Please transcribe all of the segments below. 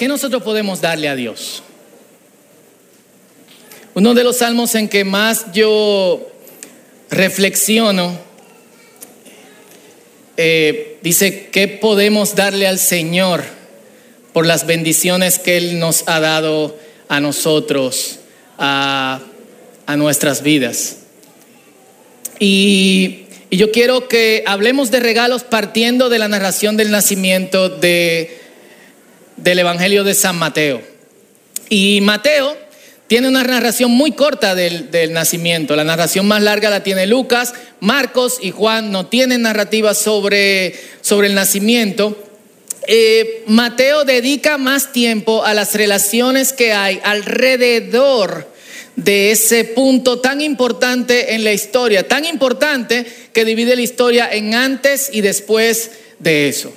¿qué nosotros podemos darle a Dios? Uno de los salmos en que más yo reflexiono eh, dice, ¿qué podemos darle al Señor por las bendiciones que Él nos ha dado a nosotros, a, nuestras vidas? Y, y yo quiero que hablemos de regalos partiendo de la narración del nacimiento de, del Evangelio de San Mateo. Y Mateo tiene una narración muy corta del, del, nacimiento. La narración más larga la tiene Lucas, Marcos y Juan no tienen narrativa sobre, sobre el nacimiento. Eh, Mateo dedica más tiempo a las relaciones que hay alrededor de ese punto tan importante en la historia, tan importante que divide la historia en antes y después de eso.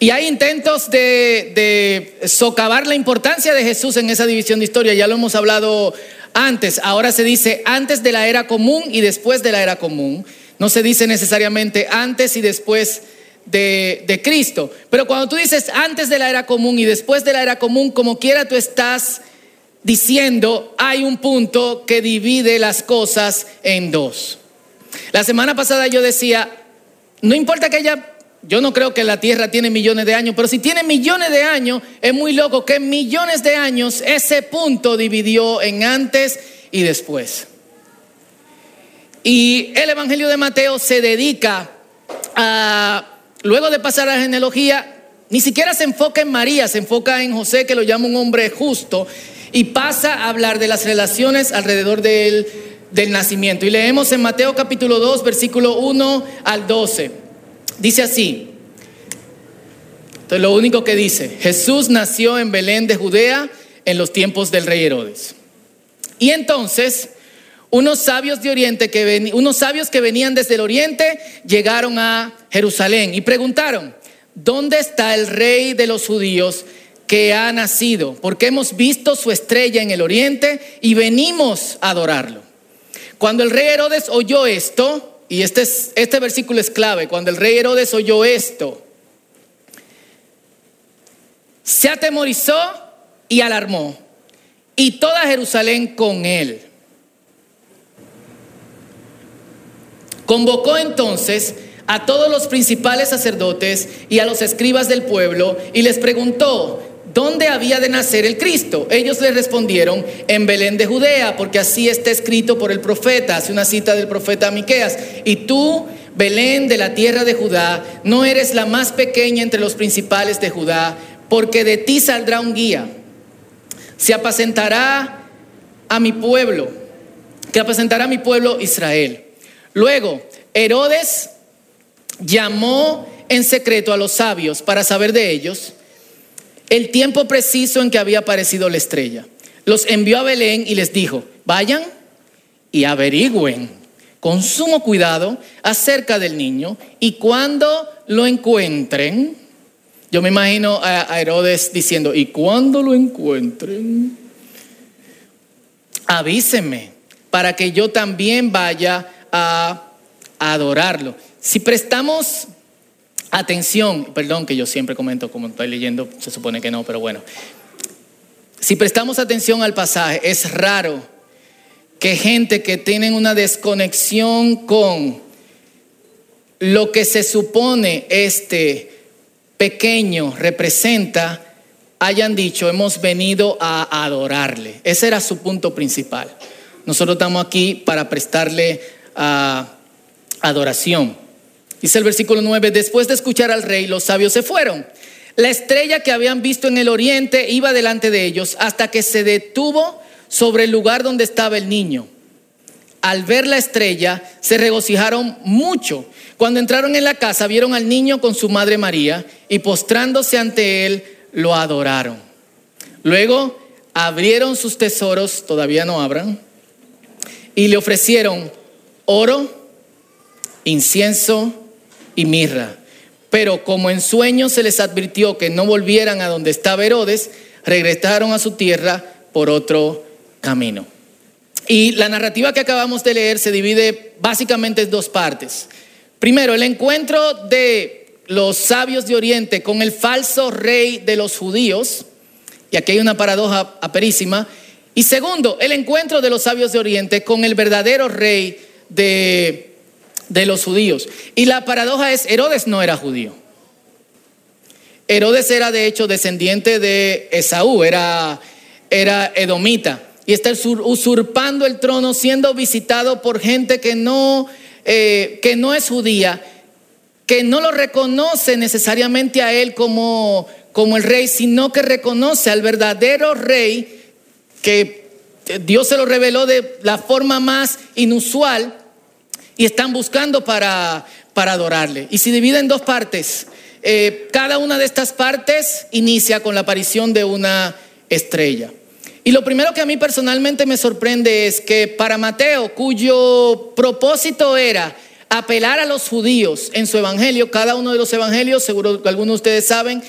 Y hay intentos de, socavar la importancia de Jesús en esa división de historia, ya lo hemos hablado antes, ahora se dice antes de la era común y después de la era común, no se dice necesariamente antes y después de, de Cristo, pero cuando tú dices antes de la era común y después de la era común, como quiera tú estás diciendo hay un punto que divide las cosas en dos. La semana pasada yo decía, no importa que haya, yo no creo que la Tierra tiene millones de años, pero si tiene millones de años, es muy loco que en millones de años ese punto dividió en antes y después. Y el Evangelio de Mateo se dedica a, luego de pasar a la genealogía, ni siquiera se enfoca en María, se enfoca en José, que lo llama un hombre justo, y pasa a hablar de las relaciones alrededor del, del nacimiento. Y leemos en Mateo capítulo 2, versículo 1 al 12. Dice así. Entonces lo único que dice, Jesús nació en Belén de Judea en los tiempos del rey Herodes. Y entonces unos sabios de Oriente que unos sabios que venían desde el Oriente llegaron a Jerusalén y preguntaron, ¿dónde está el rey de los judíos? que ha nacido, porque hemos visto su estrella en el oriente y venimos a adorarlo. Cuando el rey Herodes oyó esto, y este, es, este versículo es clave, cuando el rey Herodes oyó esto, se atemorizó y alarmó, y toda Jerusalén con él. Convocó entonces a todos los principales sacerdotes y a los escribas del pueblo y les preguntó, ¿dónde había de nacer el Cristo? Ellos le respondieron, en Belén de Judea, porque así está escrito por el profeta, hace una cita del profeta Miqueas. Y tú, Belén de la tierra de Judá, no eres la más pequeña entre los principales de Judá, porque de ti saldrá un guía. Se apacentará a mi pueblo, que apacentará a mi pueblo Israel. Luego, Herodes llamó en secreto a los sabios para saber de ellos el tiempo preciso en que había aparecido la estrella. Los envió a Belén y les dijo, vayan y averigüen con sumo cuidado acerca del niño y cuando lo encuentren, yo me imagino a Herodes diciendo, y cuando lo encuentren, avísenme para que yo también vaya a adorarlo. Si prestamos Atención, perdón que yo siempre comento como estoy leyendo, se supone que no, pero bueno. Si prestamos atención al pasaje, es raro que gente que tienen una desconexión con lo que se supone este pequeño representa, hayan dicho, hemos venido a adorarle. Ese era su punto principal. Nosotros estamos aquí para prestarle uh, adoración. Dice el versículo 9, después de escuchar al rey, los sabios se fueron. La estrella que habían visto en el oriente iba delante de ellos hasta que se detuvo sobre el lugar donde estaba el niño. Al ver la estrella, se regocijaron mucho. Cuando entraron en la casa, vieron al niño con su madre María y postrándose ante él, lo adoraron. Luego abrieron sus tesoros, todavía no abran, y le ofrecieron oro, incienso, y mirra. Pero como en sueños se les advirtió que no volvieran a donde estaba Herodes, regresaron a su tierra por otro camino. Y la narrativa que acabamos de leer se divide básicamente en dos partes. Primero, el encuentro de los sabios de Oriente con el falso rey de los judíos, y aquí hay una paradoja aperísima, y segundo, el encuentro de los sabios de Oriente con el verdadero rey de, de los judíos. Y la paradoja es, Herodes no era judío. Herodes era de hecho descendiente de Esaú, era, era edomita, y está usurpando el trono, siendo visitado por gente que no, eh, que no es judía, que no lo reconoce necesariamente a él como, como el rey, sino que reconoce al verdadero rey que Dios se lo reveló de la forma más inusual y están buscando para, para adorarle. Y se divide en dos partes. Eh, cada una de estas partes inicia con la aparición de una estrella. Y lo primero que a mí personalmente me sorprende es que para Mateo, cuyo propósito era apelar a los judíos en su evangelio, cada uno de los evangelios, seguro que algunos de ustedes saben,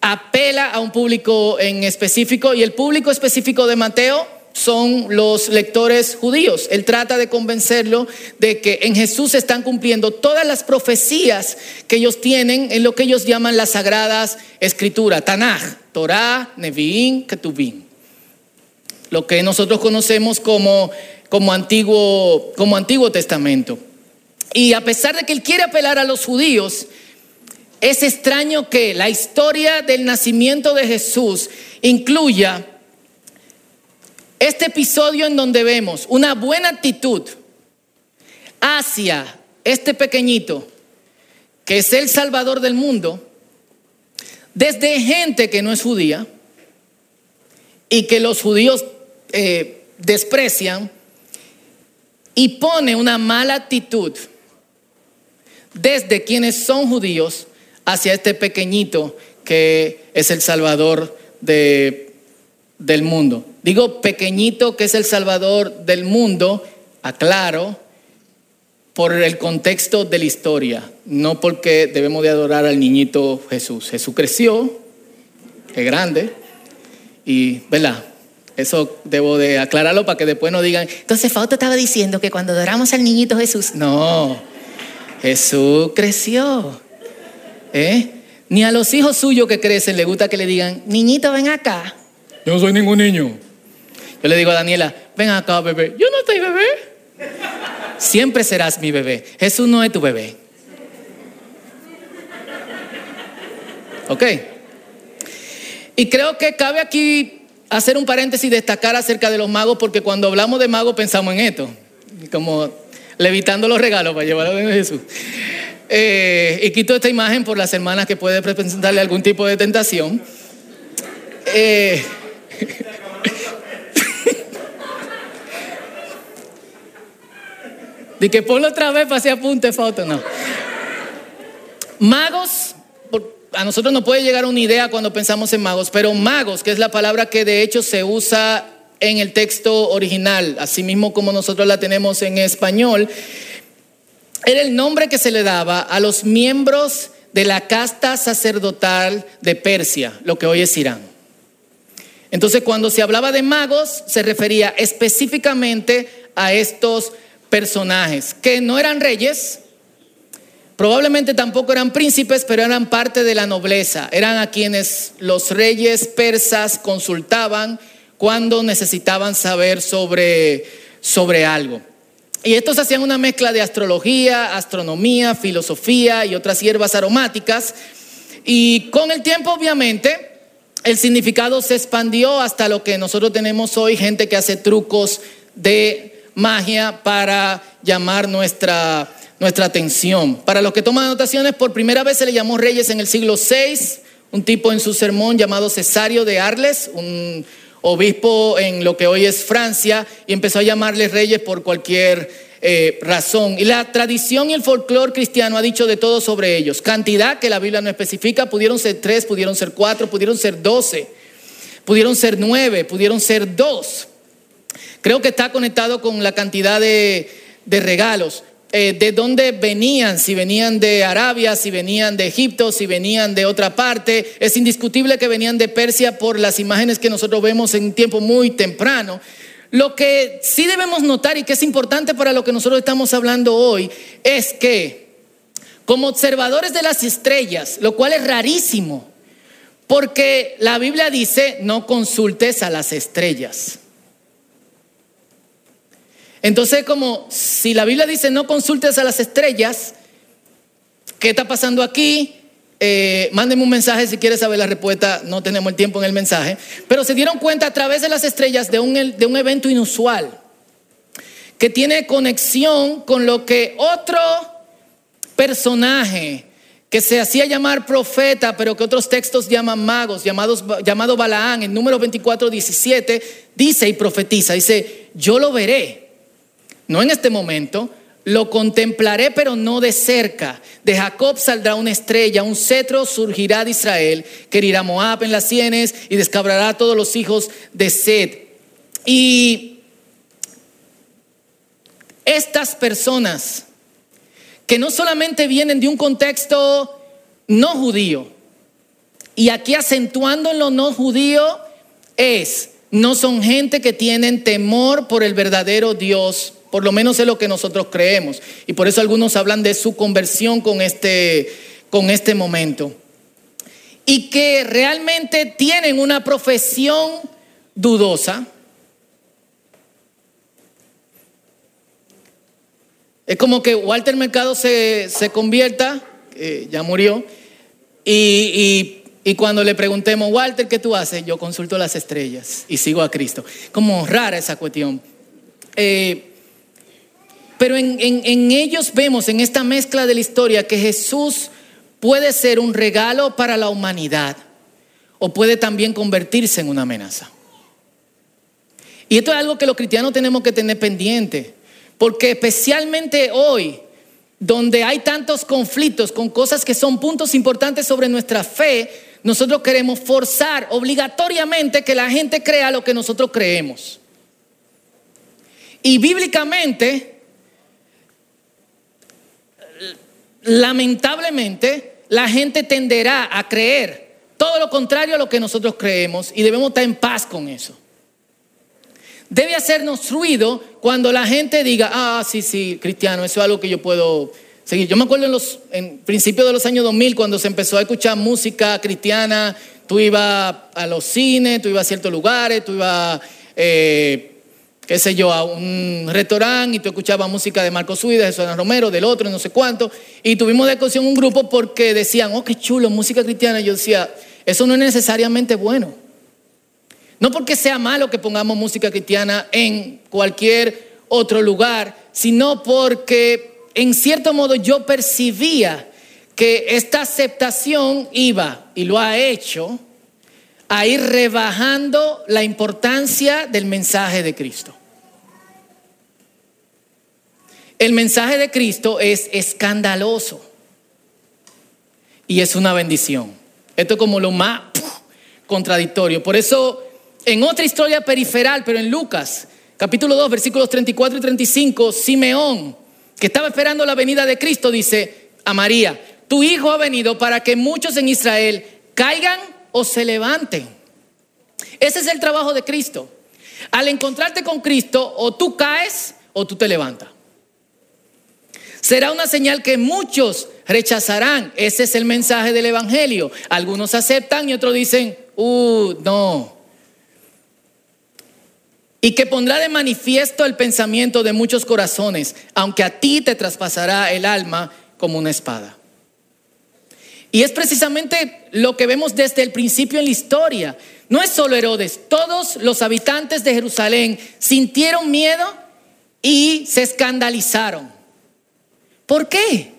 apela a un público en específico y el público específico de Mateo son los lectores judíos. Él trata de convencerlo de que en Jesús se están cumpliendo todas las profecías que ellos tienen en lo que ellos llaman las sagradas escrituras, Tanaj, Torah, Nevi'im, Ketuvim. Lo que nosotros conocemos como, como, antiguo, como Antiguo Testamento. Y a pesar de que él quiere apelar a los judíos, es extraño que la historia del nacimiento de Jesús incluya este episodio en donde vemos una buena actitud hacia este pequeñito, que es el Salvador del mundo, desde gente que no es judía y que los judíos eh, desprecian, y pone una mala actitud desde quienes son judíos hacia este pequeñito que es el Salvador de del mundo. Digo pequeñito que es el Salvador del mundo, aclaro, por el contexto de la historia, no porque debemos de adorar al niñito Jesús. Jesús creció, es grande, y, ¿verdad? Eso debo de aclararlo para que después no digan, entonces Fausto estaba diciendo que cuando adoramos al niñito Jesús, no, Jesús creció. ¿eh? Ni a los hijos suyos que crecen le gusta que le digan, niñito, ven acá. Yo no soy ningún niño. Yo le digo a Daniela, ven acá, bebé. Yo no estoy bebé. Siempre serás mi bebé. Jesús no es tu bebé. ¿Ok? Y creo que cabe aquí hacer un paréntesis y destacar acerca de los magos, porque cuando hablamos de magos pensamos en esto, como levitando los regalos para llevar a Jesús. Eh, y quito esta imagen por las hermanas que puede representarle algún tipo de tentación. Eh, de que ponlo otra vez para hacer apunte foto, no. Magos, a nosotros nos puede llegar una idea cuando pensamos en magos, pero magos, que es la palabra que de hecho se usa en el texto original, así mismo como nosotros la tenemos en español, era el nombre que se le daba a los miembros de la casta sacerdotal de Persia, lo que hoy es Irán. Entonces, cuando se hablaba de magos, se refería específicamente a estos personajes, que no eran reyes, probablemente tampoco eran príncipes, pero eran parte de la nobleza, eran a quienes los reyes persas consultaban cuando necesitaban saber sobre, sobre algo. Y estos hacían una mezcla de astrología, astronomía, filosofía y otras hierbas aromáticas. Y con el tiempo, obviamente, el significado se expandió hasta lo que nosotros tenemos hoy, gente que hace trucos de magia para llamar nuestra, nuestra atención. Para los que toman anotaciones, por primera vez se le llamó reyes en el siglo VI, un tipo en su sermón llamado Cesario de Arles, un obispo en lo que hoy es Francia, y empezó a llamarles reyes por cualquier eh, razón. Y la tradición y el folclore cristiano ha dicho de todo sobre ellos. Cantidad que la Biblia no especifica, pudieron ser tres, pudieron ser cuatro, pudieron ser doce, pudieron ser nueve, pudieron ser dos. Creo que está conectado con la cantidad de, regalos. Eh, de dónde venían, si venían de Arabia, si venían de Egipto, si venían de otra parte. Es indiscutible que venían de Persia por las imágenes que nosotros vemos en tiempo muy temprano. Lo que sí debemos notar y que es importante para lo que nosotros estamos hablando hoy es que como observadores de las estrellas, lo cual es rarísimo, porque la Biblia dice, no consultes a las estrellas. Entonces, como si la Biblia dice, no consultes a las estrellas, ¿qué está pasando aquí? Eh, mándenme un mensaje si quieres saber la respuesta, no tenemos el tiempo en el mensaje, pero se dieron cuenta a través de las estrellas de un, de un evento inusual que tiene conexión con lo que otro personaje que se hacía llamar profeta, pero que otros textos llaman magos, llamados, llamado Balaán, en número 24, 17, dice y profetiza, dice, yo lo veré, no en este momento, lo contemplaré, pero no de cerca. De Jacob saldrá una estrella, un cetro surgirá de Israel, que herirá Moab en las sienes y descabrará a todos los hijos de Sed. Y estas personas que no solamente vienen de un contexto no judío, y aquí acentuando en lo no judío es, no son gente que tienen temor por el verdadero Dios por lo menos es lo que nosotros creemos. Y por eso algunos hablan de su conversión con este, con este momento. Y que realmente tienen una profesión dudosa. Es como que Walter Mercado se, convierta, ya murió, y, y, cuando le preguntemos, Walter, ¿qué tú haces? Yo consulto las estrellas y sigo a Cristo. Como rara esa cuestión. Eh, pero en, ellos vemos, en esta mezcla de la historia, que Jesús puede ser un regalo para la humanidad o puede también convertirse en una amenaza. Y esto es algo que los cristianos tenemos que tener pendiente, porque especialmente hoy, donde hay tantos conflictos con cosas que son puntos importantes sobre nuestra fe, nosotros queremos forzar obligatoriamente que la gente crea lo que nosotros creemos. Y bíblicamente, lamentablemente la gente tenderá a creer todo lo contrario a lo que nosotros creemos y debemos estar en paz con eso. Debe hacernos ruido cuando la gente diga, ah, sí, sí, cristiano, eso es algo que yo puedo seguir. Yo me acuerdo en los principios de los años 2000 cuando se empezó a escuchar música cristiana, tú ibas a los cines, tú ibas a ciertos lugares, tú ibas... Eh, qué sé yo, a un restaurante y tú escuchabas música de Marco Suí, de Jesús Romero, del otro, no sé cuánto, y tuvimos de discusión un grupo porque decían, oh, qué chulo, música cristiana. yo decía, eso no es necesariamente bueno. No porque sea malo que pongamos música cristiana en cualquier otro lugar, sino porque en cierto modo yo percibía que esta aceptación iba, y lo ha hecho, a ir rebajando la importancia del mensaje de Cristo. El mensaje de Cristo es escandaloso y es una bendición. Esto es como lo más contradictorio. Por eso, en otra historia periferal, pero en Lucas, capítulo 2, versículos 34 y 35, Simeón, que estaba esperando la venida de Cristo, dice a María, tu hijo ha venido para que muchos en Israel caigan o se levanten. Ese es el trabajo de Cristo. Al encontrarte con Cristo, o tú caes o tú te levantas. Será una señal que muchos rechazarán. Ese es el mensaje del Evangelio. Algunos aceptan y otros dicen, uh, no. Y que pondrá de manifiesto el pensamiento de muchos corazones, aunque a ti te traspasará el alma como una espada. Y es precisamente lo que vemos desde el principio en la historia. No es solo Herodes, todos los habitantes de Jerusalén sintieron miedo y se escandalizaron. ¿Por qué?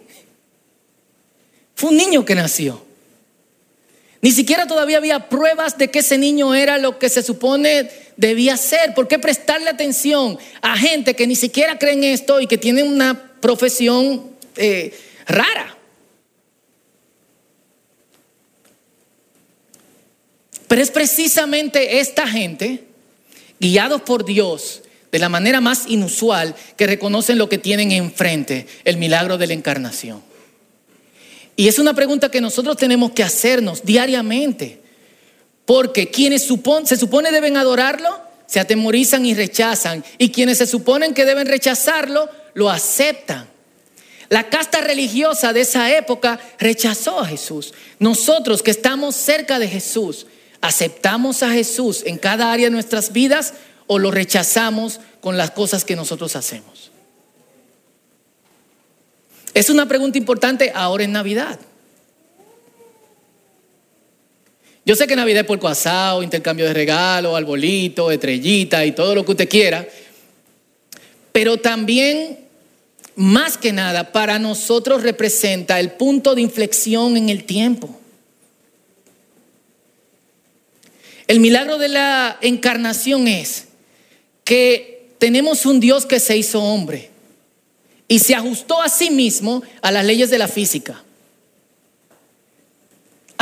Fue un niño que nació. Ni siquiera todavía había pruebas de que ese niño era lo que se supone debía ser. ¿Por qué prestarle atención a gente que ni siquiera cree en esto y que tiene una profesión eh, rara? Pero es precisamente esta gente, guiados por Dios de la manera más inusual, que reconocen lo que tienen enfrente, el milagro de la encarnación. Y es una pregunta que nosotros tenemos que hacernos diariamente, porque quienes se supone deben adorarlo, se atemorizan y rechazan, y quienes se suponen que deben rechazarlo, lo aceptan. La casta religiosa de esa época rechazó a Jesús. Nosotros que estamos cerca de Jesús, ¿aceptamos a Jesús en cada área de nuestras vidas o lo rechazamos con las cosas que nosotros hacemos? Es una pregunta importante ahora en Navidad. Yo sé que Navidad es por asado, intercambio de regalos, arbolito, estrellita y todo lo que usted quiera, pero también, más que nada, para nosotros representa el punto de inflexión en el tiempo. El milagro de la encarnación es que tenemos un Dios que se hizo hombre y se ajustó a sí mismo a las leyes de la física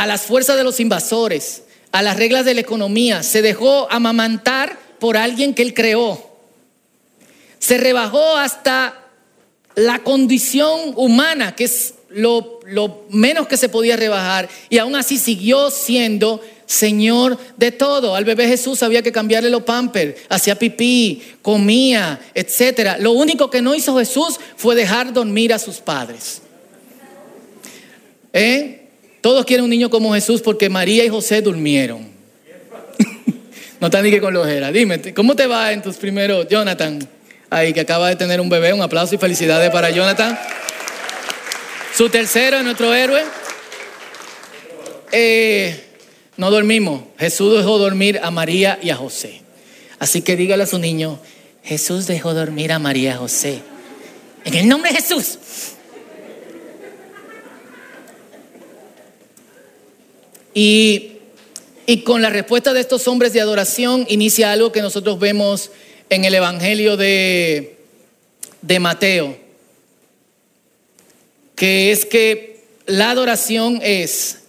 a las fuerzas de los invasores, a las reglas de la economía, se dejó amamantar por alguien que él creó. Se rebajó hasta la condición humana, que es lo, menos que se podía rebajar, y aún así siguió siendo Señor de todo. Al bebé Jesús había que cambiarle los pampers, hacía pipí, comía, etc. Lo único que no hizo Jesús fue dejar dormir a sus padres. ¿Eh? Todos quieren un niño como Jesús porque María y José durmieron. no están ni que con lojera. Dime, ¿cómo te va en tus primeros, Jonathan? Ahí que acaba de tener un bebé, un aplauso y felicidades para Jonathan. Su tercero es nuestro héroe. Eh, no dormimos. Jesús dejó dormir a María y a José. Así que dígale a su niño, Jesús dejó dormir a María y a José. En el nombre de Jesús. Y, con la respuesta de estos hombres de adoración inicia algo que nosotros vemos en el Evangelio de, de Mateo, que es que la adoración es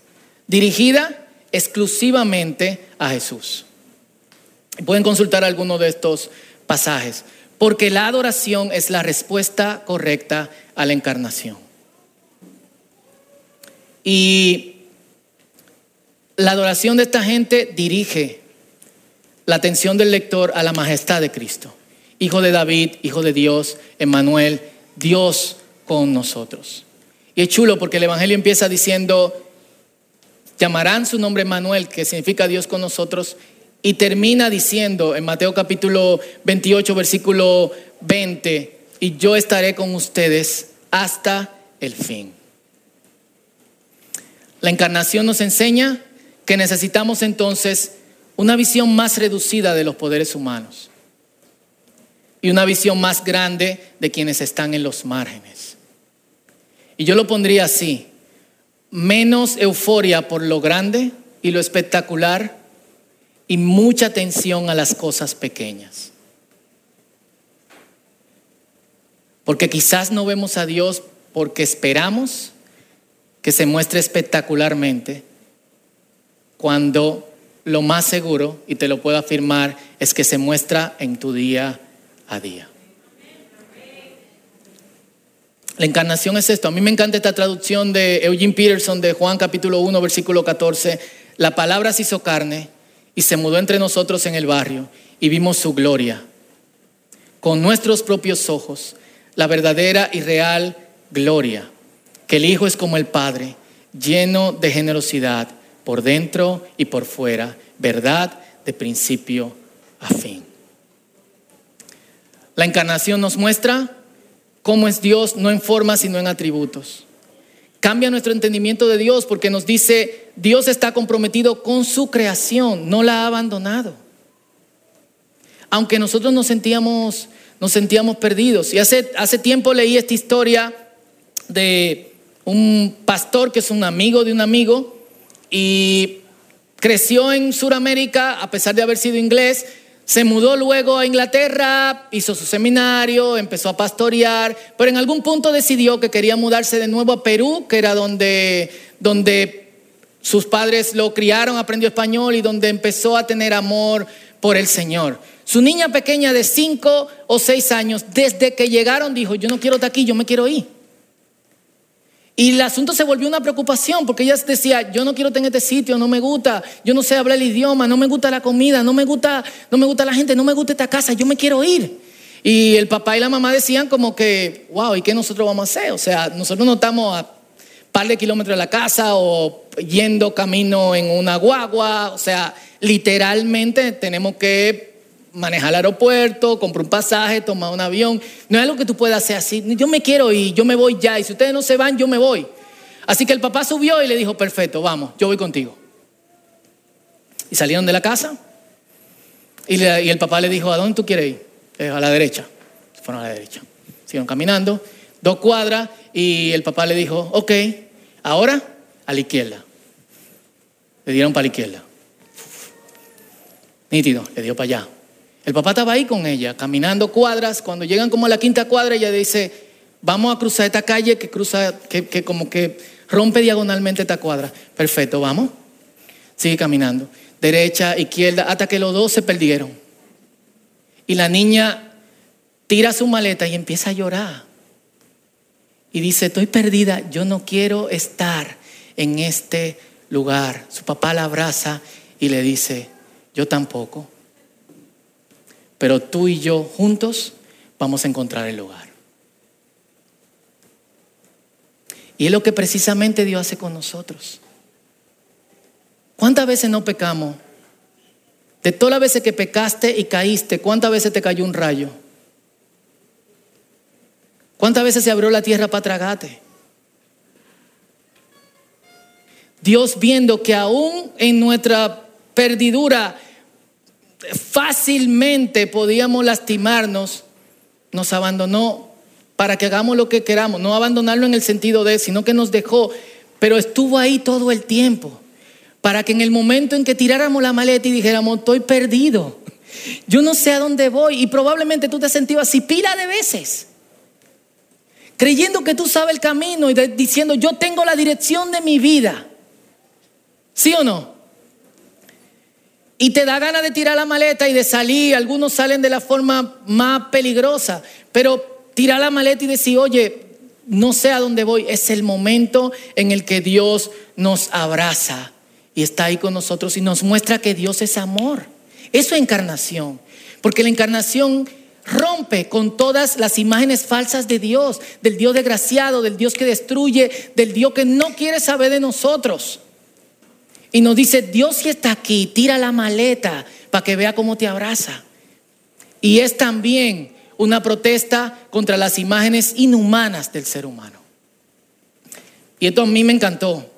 dirigida exclusivamente a Jesús. Pueden consultar algunos de estos pasajes, porque la adoración es la respuesta correcta a la encarnación. Y la adoración de esta gente dirige la atención del lector a la majestad de Cristo. Hijo de David, Hijo de Dios, Emmanuel, Dios con nosotros. Y es chulo porque el Evangelio empieza diciendo, llamarán su nombre Emmanuel, que significa Dios con nosotros, y termina diciendo en Mateo capítulo 28, versículo 20, y yo estaré con ustedes hasta el fin. La encarnación nos enseña que necesitamos entonces una visión más reducida de los poderes humanos y una visión más grande de quienes están en los márgenes. Y yo lo pondría así, menos euforia por lo grande y lo espectacular y mucha atención a las cosas pequeñas. Porque quizás no vemos a Dios porque esperamos que se muestre espectacularmente, cuando lo más seguro, y te lo puedo afirmar, es que se muestra en tu día a día. La encarnación es esto. A mí me encanta esta traducción de Eugene Peterson de Juan capítulo 1, versículo 14. La palabra se hizo carne y se mudó entre nosotros en el barrio y vimos su gloria con nuestros propios ojos, la verdadera y real gloria, que el Hijo es como el Padre, lleno de generosidad por dentro y por fuera, verdad de principio a fin. La encarnación nos muestra cómo es Dios no en forma sino en atributos. Cambia nuestro entendimiento de Dios porque nos dice, Dios está comprometido con su creación, no la ha abandonado. Aunque nosotros nos sentíamos, nos sentíamos perdidos. Y hace, hace tiempo leí esta historia de un pastor que es un amigo de un amigo y creció en Sudamérica a pesar de haber sido inglés. Se mudó luego a Inglaterra, hizo su seminario, empezó a pastorear, pero en algún punto decidió que quería mudarse de nuevo a Perú, que era donde, donde sus padres lo criaron, aprendió español y donde empezó a tener amor por el Señor. Su niña pequeña de cinco o seis años, desde que llegaron, dijo, yo no quiero estar aquí, yo me quiero ir. Y el asunto se volvió una preocupación porque ella decía, yo no quiero tener este sitio, no me gusta, yo no sé hablar el idioma, no me gusta la comida, no me gusta, no me gusta la gente, no me gusta esta casa, yo me quiero ir. Y el papá y la mamá decían como que, wow, ¿y qué nosotros vamos a hacer? O sea, nosotros no estamos a par de kilómetros de la casa o yendo camino en una guagua, o sea, literalmente tenemos que manejar al aeropuerto, comprar un pasaje, tomar un avión. No es algo que tú puedas hacer así. Yo me quiero ir, yo me voy ya. Y si ustedes no se van, yo me voy. Así que el papá subió y le dijo, perfecto, vamos, yo voy contigo. Y salieron de la casa. Y, el papá le dijo, ¿a dónde tú quieres ir? a la derecha. fueron a la derecha. Siguieron caminando, dos cuadras, y el papá le dijo, ok, ahora a la izquierda. Le dieron para la izquierda. Nítido, le dio para allá. El papá estaba ahí con ella, caminando cuadras. Cuando llegan como a la quinta cuadra, ella dice, vamos a cruzar esta calle que cruza, que, que como que rompe diagonalmente esta cuadra. Perfecto, vamos. Sigue caminando. Derecha, izquierda, hasta que los dos se perdieron. Y la niña tira su maleta y empieza a llorar. Y dice, estoy perdida, yo no quiero estar en este lugar. Su papá la abraza y le dice, yo tampoco. Pero tú y yo juntos vamos a encontrar el lugar. Y es lo que precisamente Dios hace con nosotros. ¿Cuántas veces no pecamos? De todas las veces que pecaste y caíste, ¿cuántas veces te cayó un rayo? ¿Cuántas veces se abrió la tierra para tragarte? Dios viendo que aún en nuestra perdidura fácilmente podíamos lastimarnos, nos abandonó para que hagamos lo que queramos, no abandonarlo en el sentido de, sino que nos dejó, pero estuvo ahí todo el tiempo, para que en el momento en que tiráramos la maleta y dijéramos, estoy perdido, yo no sé a dónde voy, y probablemente tú te has sentido así pila de veces, creyendo que tú sabes el camino y diciendo, yo tengo la dirección de mi vida, ¿sí o no? Y te da ganas de tirar la maleta y de salir. Algunos salen de la forma más peligrosa. Pero tirar la maleta y decir, oye, no sé a dónde voy, es el momento en el que Dios nos abraza y está ahí con nosotros y nos muestra que Dios es amor. Eso es encarnación, porque la encarnación rompe con todas las imágenes falsas de Dios, del Dios desgraciado, del Dios que destruye, del Dios que no quiere saber de nosotros. Y nos dice, Dios si está aquí, tira la maleta para que vea cómo te abraza. Y es también una protesta contra las imágenes inhumanas del ser humano. Y esto a mí me encantó.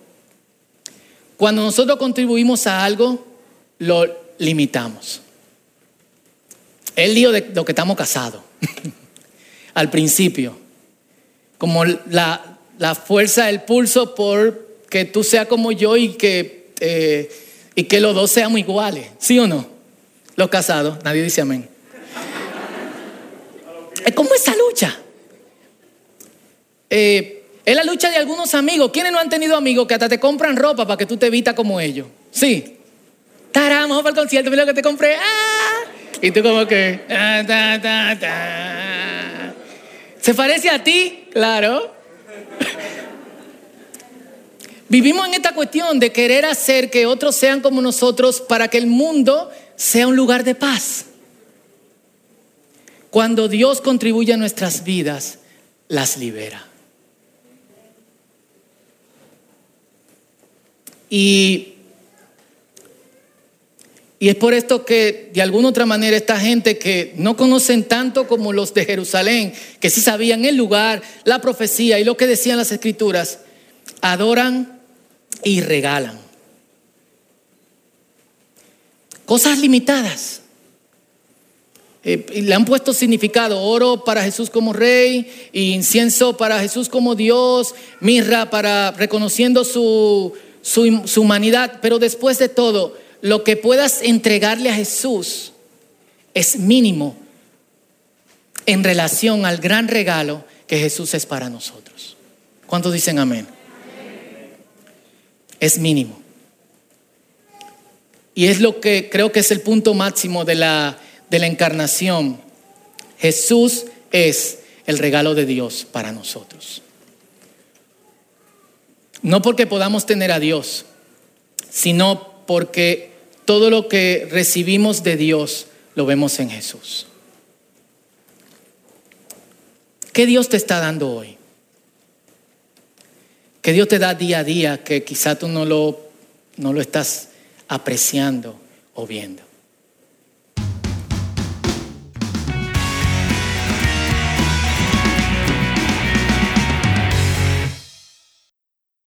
Cuando nosotros contribuimos a algo, lo limitamos. Él dijo de lo que estamos casados. Al principio. Como la, la, fuerza del pulso por que tú seas como yo y que, eh, y que los dos seamos iguales. ¿Sí o no? Los casados. Nadie dice amén. Es como esa lucha. Eh, es la lucha de algunos amigos. ¿Quiénes no han tenido amigos que hasta te compran ropa para que tú te evitas como ellos? Sí. Taramos para el concierto, mira lo que te compré. ¡Ah! Y tú como que... ¿Se parece a ti? Claro. Vivimos en esta cuestión de querer hacer que otros sean como nosotros para que el mundo sea un lugar de paz. Cuando Dios contribuye a nuestras vidas, las libera. Y, y es por esto que de alguna otra manera esta gente que no conocen tanto como los de Jerusalén, que sí sabían el lugar, la profecía y lo que decían las escrituras, adoran y regalan. Cosas limitadas. Eh, le han puesto significado, oro para Jesús como rey, incienso para Jesús como Dios, mirra para reconociendo su, su humanidad, pero después de todo, lo que puedas entregarle a Jesús es mínimo en relación al gran regalo que Jesús es para nosotros. ¿Cuántos dicen amén? Es mínimo. Y es lo que creo que es el punto máximo de la de la encarnación, Jesús es el regalo de Dios para nosotros. No porque podamos tener a Dios, sino porque todo lo que recibimos de Dios lo vemos en Jesús. ¿Qué Dios te está dando hoy? ¿Qué Dios te da día a día que quizá tú no lo, no lo estás apreciando o viendo?